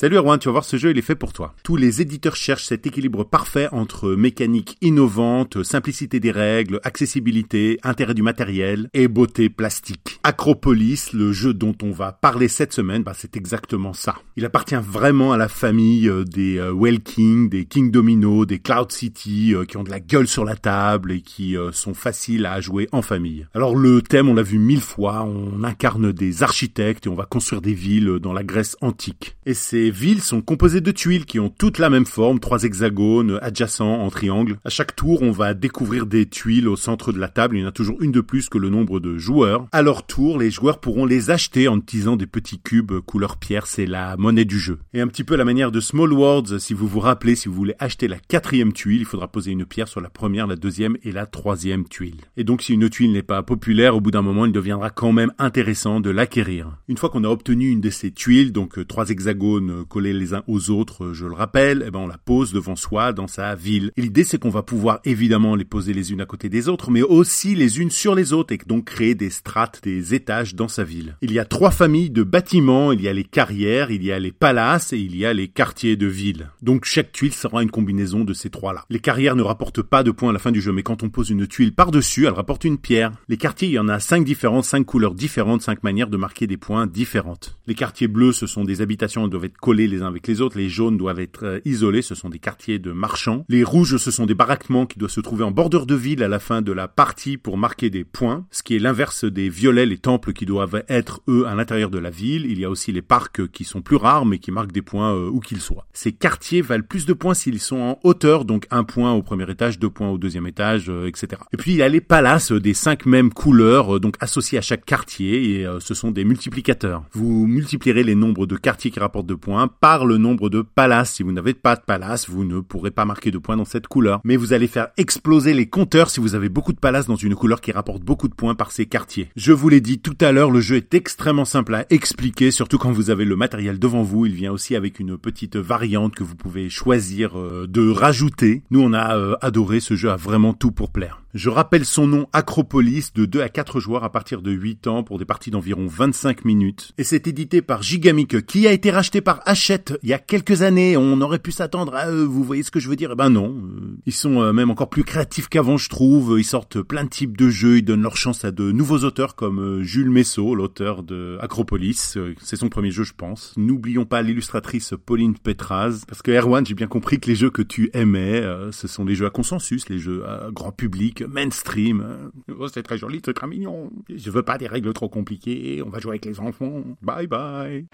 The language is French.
Salut Erwan, tu vas voir ce jeu, il est fait pour toi. Tous les éditeurs cherchent cet équilibre parfait entre mécanique innovante, simplicité des règles, accessibilité, intérêt du matériel et beauté plastique. Acropolis, le jeu dont on va parler cette semaine, bah, c'est exactement ça. Il appartient vraiment à la famille euh, des euh, Well King, des King Domino, des Cloud City, euh, qui ont de la gueule sur la table et qui sont faciles à jouer en famille. Alors le thème, on l'a vu mille fois, on incarne des architectes et on va construire des villes dans la Grèce antique. Et c'est villes sont composées de tuiles qui ont toutes la même forme, trois hexagones adjacents en triangle. À chaque tour, on va découvrir des tuiles au centre de la table. Il y en a toujours une de plus que le nombre de joueurs. À leur tour, les joueurs pourront les acheter en utilisant des petits cubes couleur pierre. C'est la monnaie du jeu. Et un petit peu la manière de Small Worlds, si vous vous rappelez, si vous voulez acheter la quatrième tuile, il faudra poser une pierre sur la première, la deuxième et la troisième tuile. Et donc, si une tuile n'est pas populaire, au bout d'un moment, il deviendra quand même intéressant de l'acquérir. Une fois qu'on a obtenu une de ces tuiles, donc euh, trois hexagones collés les uns aux autres, je le rappelle, eh ben on la pose devant soi dans sa ville. L'idée c'est qu'on va pouvoir évidemment les poser les unes à côté des autres, mais aussi les unes sur les autres et donc créer des strates, des étages dans sa ville. Il y a trois familles de bâtiments, il y a les carrières, il y a les palaces et il y a les quartiers de ville. Donc chaque tuile sera une combinaison de ces trois-là. Les carrières ne rapportent pas de points à la fin du jeu, mais quand on pose une tuile par-dessus, elle rapporte une pierre. Les quartiers, il y en a cinq différents, cinq couleurs différentes, cinq manières de marquer des points différentes. Les quartiers bleus, ce sont des habitations, elles doivent être collées les uns avec les autres. Les jaunes doivent être euh, isolés, ce sont des quartiers de marchands. Les rouges, ce sont des baraquements qui doivent se trouver en bordure de ville à la fin de la partie pour marquer des points, ce qui est l'inverse des violets, les temples qui doivent être, eux, à l'intérieur de la ville. Il y a aussi les parcs qui sont plus rares, mais qui marquent des points euh, où qu'ils soient. Ces quartiers valent plus de points s'ils sont en hauteur, donc un point au premier étage, deux points au deuxième étage, euh, etc. Et puis il y a les palaces des cinq mêmes couleurs, donc associés à chaque quartier, et ce sont des multiplicateurs. Vous multiplierez les nombres de quartiers qui rapportent de points par le nombre de palaces. Si vous n'avez pas de palace, vous ne pourrez pas marquer de points dans cette couleur. Mais vous allez faire exploser les compteurs si vous avez beaucoup de palaces dans une couleur qui rapporte beaucoup de points par ces quartiers. Je vous l'ai dit tout à l'heure, le jeu est extrêmement simple à expliquer, surtout quand vous avez le matériel devant vous. Il vient aussi avec une petite variante que vous pouvez choisir euh, de rajouter. Nous, on a euh, adoré ce jeu, a vraiment tout pour plaire. Je rappelle son nom Acropolis de 2 à 4 joueurs à partir de 8 ans pour des parties d'environ 25 minutes. Et c'est édité par Gigamic qui a été racheté par Hachette il y a quelques années. On aurait pu s'attendre à eux, vous voyez ce que je veux dire? Eh ben non. Euh, ils sont euh, même encore plus créatifs qu'avant je trouve. Ils sortent plein de types de jeux, ils donnent leur chance à de nouveaux auteurs comme euh, Jules Messot, l'auteur de Acropolis. C'est son premier jeu je pense. N'oublions pas l'illustratrice Pauline Petraz. Parce que Erwan, j'ai bien compris que les jeux que tu aimais, ce sont les jeux à consensus, les jeux à grand public mainstream. Euh, oh, c'est très joli, c'est très mignon. Je veux pas des règles trop compliquées, on va jouer avec les enfants. Bye bye.